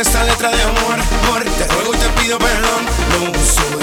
esta letra de amor, amor. Te ruego y te pido perdón, lo uso